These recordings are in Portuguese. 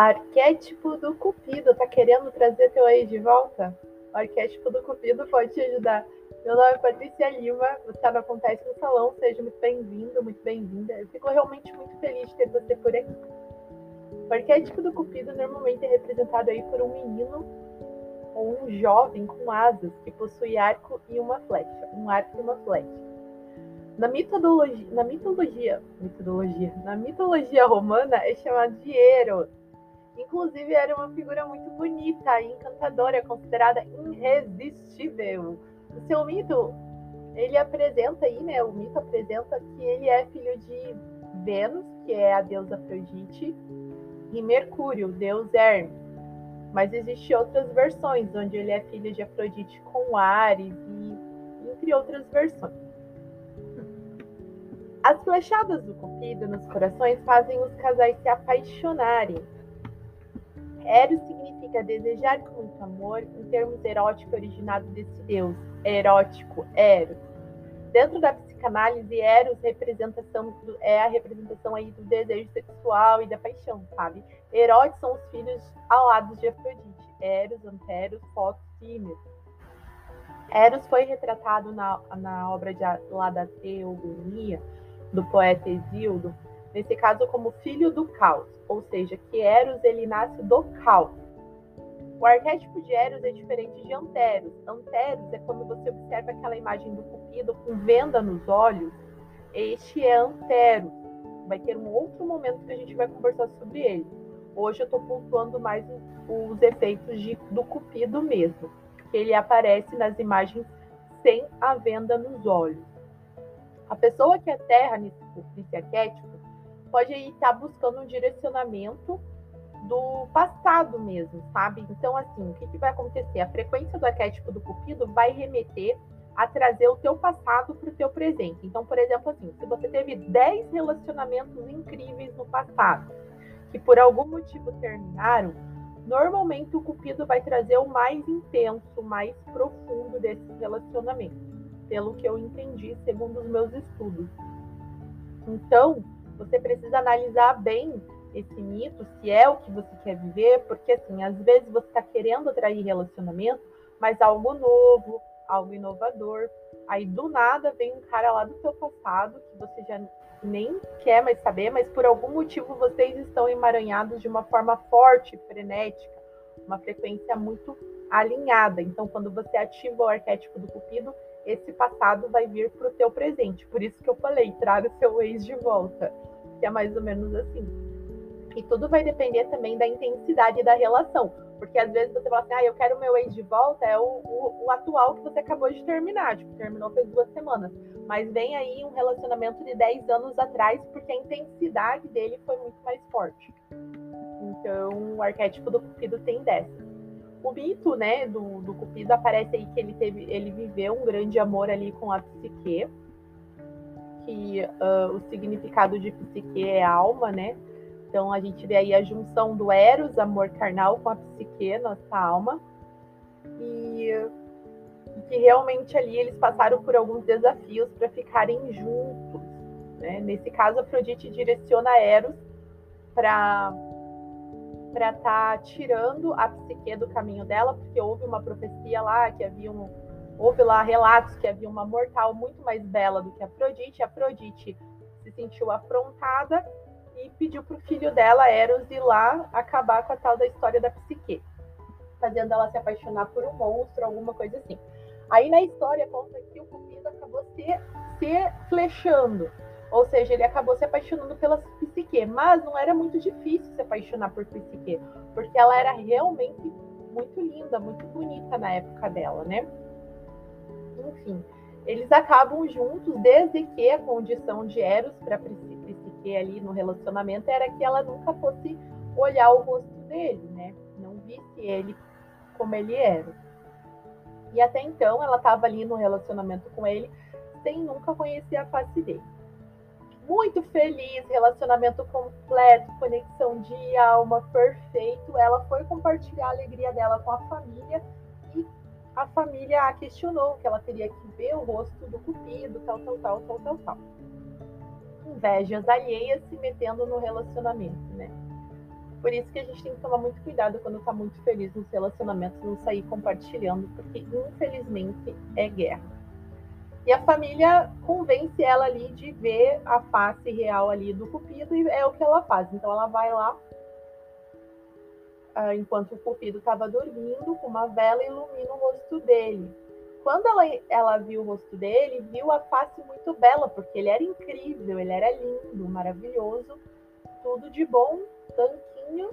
Arquétipo do Cupido, tá querendo trazer teu ex de volta? O arquétipo do Cupido pode te ajudar. Meu nome é Patrícia Lima, você está Acontece no Salão, seja muito bem-vindo, muito bem-vinda. Eu fico realmente muito feliz de ter você por aqui. O arquétipo do Cupido normalmente é representado aí por um menino ou um jovem com asas que possui arco e uma flecha, um arco e uma flecha. Na mitologia, na mitologia, mitologia, na mitologia romana é chamado de Eros. Inclusive era uma figura muito bonita e encantadora, considerada irresistível. O seu mito, ele apresenta aí, né? O mito apresenta que ele é filho de Vênus, que é a deusa Afrodite, e Mercúrio, deus Hermes. Mas existem outras versões, onde ele é filho de Afrodite com Ares, e entre outras versões. As flechadas do Cupido nos corações fazem os casais se apaixonarem. Eros significa desejar com muito amor, em termos erótico originado desse deus, erótico, Eros. Dentro da psicanálise, Eros representação do, é a representação aí do desejo sexual e da paixão, sabe? Eróticos são os filhos alados de Afrodite, Eros, Anteros, Fotos e. Eros foi retratado na, na obra de, lá da Teogonia, do poeta Exildo, nesse caso como filho do caos, ou seja, que Eros ele nasce do caos. O arquétipo de Eros é diferente de Anteros. Anteros é quando você observa aquela imagem do cupido com venda nos olhos. Este é Anteros. Vai ter um outro momento que a gente vai conversar sobre ele. Hoje eu estou pontuando mais os efeitos de, do cupido mesmo, que ele aparece nas imagens sem a venda nos olhos. A pessoa que é terra nesse, nesse arquétipo pode estar buscando um direcionamento do passado mesmo, sabe? Então, assim, o que, que vai acontecer? A frequência do arquétipo do cupido vai remeter a trazer o teu passado para o teu presente. Então, por exemplo, assim, se você teve 10 relacionamentos incríveis no passado, que por algum motivo terminaram, normalmente o cupido vai trazer o mais intenso, mais profundo desses relacionamentos pelo que eu entendi, segundo os meus estudos. Então, você precisa analisar bem esse mito, se é o que você quer viver, porque assim, às vezes você está querendo atrair relacionamento, mas algo novo, algo inovador. Aí do nada vem um cara lá do seu passado que você já nem quer mais saber, mas por algum motivo vocês estão emaranhados de uma forma forte, frenética, uma frequência muito alinhada. Então, quando você ativa o arquétipo do cupido, esse passado vai vir para o teu presente. Por isso que eu falei, traga seu ex de volta, que é mais ou menos assim. E tudo vai depender também da intensidade da relação. Porque às vezes você fala assim, ah, eu quero meu ex de volta, é o, o, o atual que você acabou de terminar, tipo, terminou faz duas semanas. Mas vem aí um relacionamento de 10 anos atrás, porque a intensidade dele foi muito mais forte. Então, o arquétipo do Cupido tem dessa o mito, né, do, do Cupido aparece aí que ele teve, ele viveu um grande amor ali com a psique, que uh, o significado de psique é alma, né? Então a gente vê aí a junção do Eros, amor carnal, com a psique, nossa alma, e, que realmente ali eles passaram por alguns desafios para ficarem juntos. Né? Nesse caso, Afrodite direciona Eros para para estar tá tirando a psique do caminho dela, porque houve uma profecia lá que havia um, houve lá relatos que havia uma mortal muito mais bela do que Afrodite. Afrodite se sentiu afrontada e pediu para o filho dela, Eros, ir lá acabar com a tal da história da psique, fazendo ela se apaixonar por um monstro, alguma coisa assim. Aí na história conta que o Cupido acabou se, se flechando ou seja, ele acabou se apaixonando pela Psique, mas não era muito difícil se apaixonar por Psique, porque ela era realmente muito linda, muito bonita na época dela, né? Enfim, eles acabam juntos desde que a condição de Eros para Psique ali no relacionamento era que ela nunca fosse olhar o rosto dele, né? Não visse ele como ele era. E até então ela estava ali no relacionamento com ele sem nunca conhecer a face dele muito feliz, relacionamento completo, conexão de alma perfeito. Ela foi compartilhar a alegria dela com a família a família a questionou que ela teria que ver o rosto do cupido, tal, tal, tal, tal, tal, tal. Invejas alheias se metendo no relacionamento, né? Por isso que a gente tem que tomar muito cuidado quando está muito feliz nos relacionamentos, não sair compartilhando, porque infelizmente é guerra. E a família convence ela ali de ver a face real ali do Cupido e é o que ela faz. Então ela vai lá, uh, enquanto o Cupido estava dormindo, com uma vela ilumina o rosto dele. Quando ela, ela viu o rosto dele, viu a face muito bela, porque ele era incrível, ele era lindo, maravilhoso, tudo de bom, tanquinho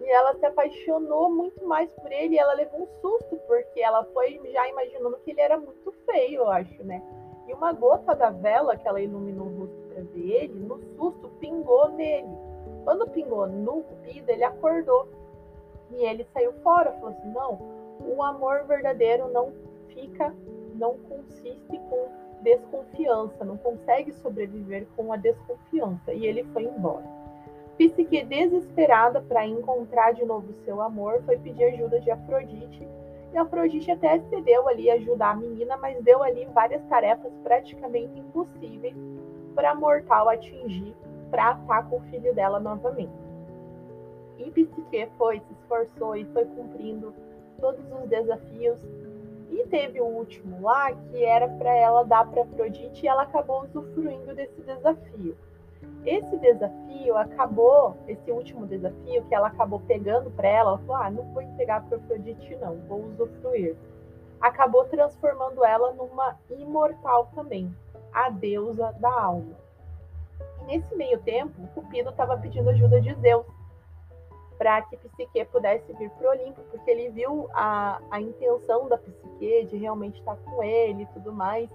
e ela se apaixonou muito mais por ele e ela levou um susto, porque ela foi já imaginando que ele era muito feio, eu acho, né? E uma gota da vela que ela iluminou o rosto para ver ele, no susto, pingou nele. Quando pingou no cupido, ele acordou. E ele saiu fora, falou assim: não, o amor verdadeiro não fica, não consiste com desconfiança, não consegue sobreviver com a desconfiança. E ele foi embora. Psique, desesperada para encontrar de novo seu amor, foi pedir ajuda de Afrodite. E Afrodite até cedeu ali ajudar a menina, mas deu ali várias tarefas praticamente impossíveis para a mortal atingir para estar com o filho dela novamente. E Psique foi, se esforçou e foi cumprindo todos os desafios. E teve o último lá que era para ela dar para Afrodite e ela acabou usufruindo desse desafio. Esse desafio acabou, esse último desafio que ela acabou pegando para ela, ela falou: ah, não vou entregar para Afrodite, não, vou usufruir. Acabou transformando ela numa imortal também, a deusa da alma. Nesse meio tempo, Cupido estava pedindo ajuda de Zeus para que Psique pudesse vir para o Olimpo, porque ele viu a, a intenção da Psique de realmente estar com ele e tudo mais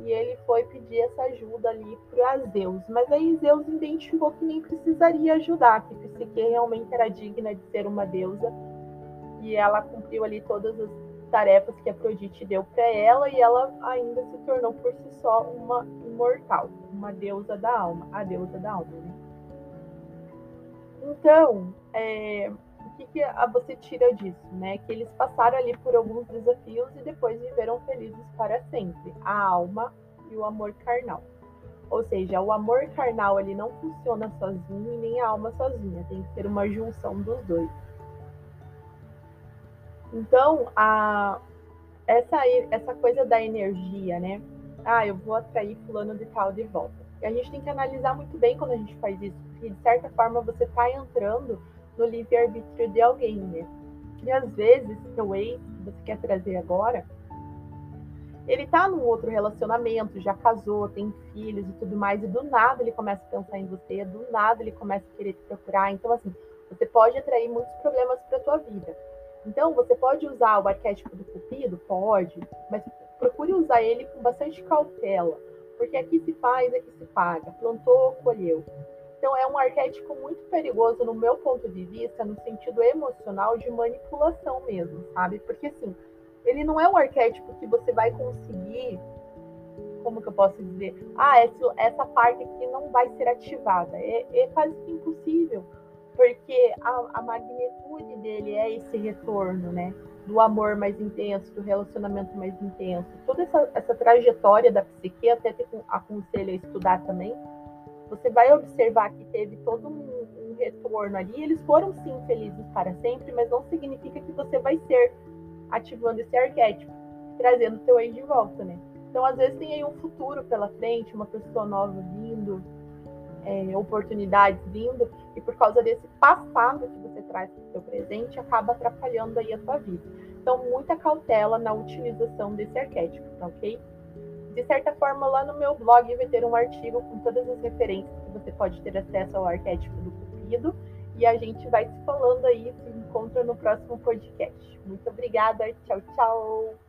e ele foi pedir essa ajuda ali para Zeus. Mas aí Zeus identificou que nem precisaria ajudar, que Psique realmente era digna de ser uma deusa e ela cumpriu ali todas as tarefas que Afrodite deu para ela e ela ainda se tornou por si só uma imortal, uma deusa da alma, a deusa da alma. Né? Então, é, que, que você tira disso, né? Que eles passaram ali por alguns desafios e depois viveram felizes para sempre. A alma e o amor carnal. Ou seja, o amor carnal ele não funciona sozinho e nem a alma sozinha. Tem que ser uma junção dos dois. Então, a, essa, essa coisa da energia, né? Ah, eu vou atrair fulano de tal de volta. E a gente tem que analisar muito bem quando a gente faz isso, porque de certa forma você está entrando no livre-arbítrio de alguém, né? E às vezes, seu ex, que você quer trazer agora, ele tá num outro relacionamento, já casou, tem filhos e tudo mais, e do nada ele começa a pensar em você, do nada ele começa a querer te procurar. Então, assim, você pode atrair muitos problemas para tua vida. Então, você pode usar o arquétipo do cupido? Pode, mas procure usar ele com bastante cautela, porque aqui se faz, aqui se paga. Plantou, colheu. Então, é um arquétipo muito perigoso, no meu ponto de vista, no sentido emocional de manipulação mesmo, sabe? Porque, assim, ele não é um arquétipo que você vai conseguir. Como que eu posso dizer? Ah, essa, essa parte aqui não vai ser ativada. É, é quase impossível, porque a, a magnitude dele é esse retorno, né? Do amor mais intenso, do relacionamento mais intenso. Toda essa, essa trajetória da psique, até te aconselho a estudar também, você vai observar que teve todo um, um, retorno ali. Eles foram sim felizes para sempre, mas não significa que você vai ser ativando esse arquétipo, trazendo seu ex de volta, né? Então, às vezes, tem aí um futuro pela frente, uma pessoa nova vindo, é, oportunidades vindo, e por causa desse passado que você traz para o seu presente, acaba atrapalhando aí a sua vida. Então, muita cautela na utilização desse arquétipo, tá ok? De certa forma, lá no meu blog vai ter um artigo com todas as referências que você pode ter acesso ao arquétipo do Cupido. E a gente vai se falando aí, se encontra no próximo podcast. Muito obrigada, tchau, tchau!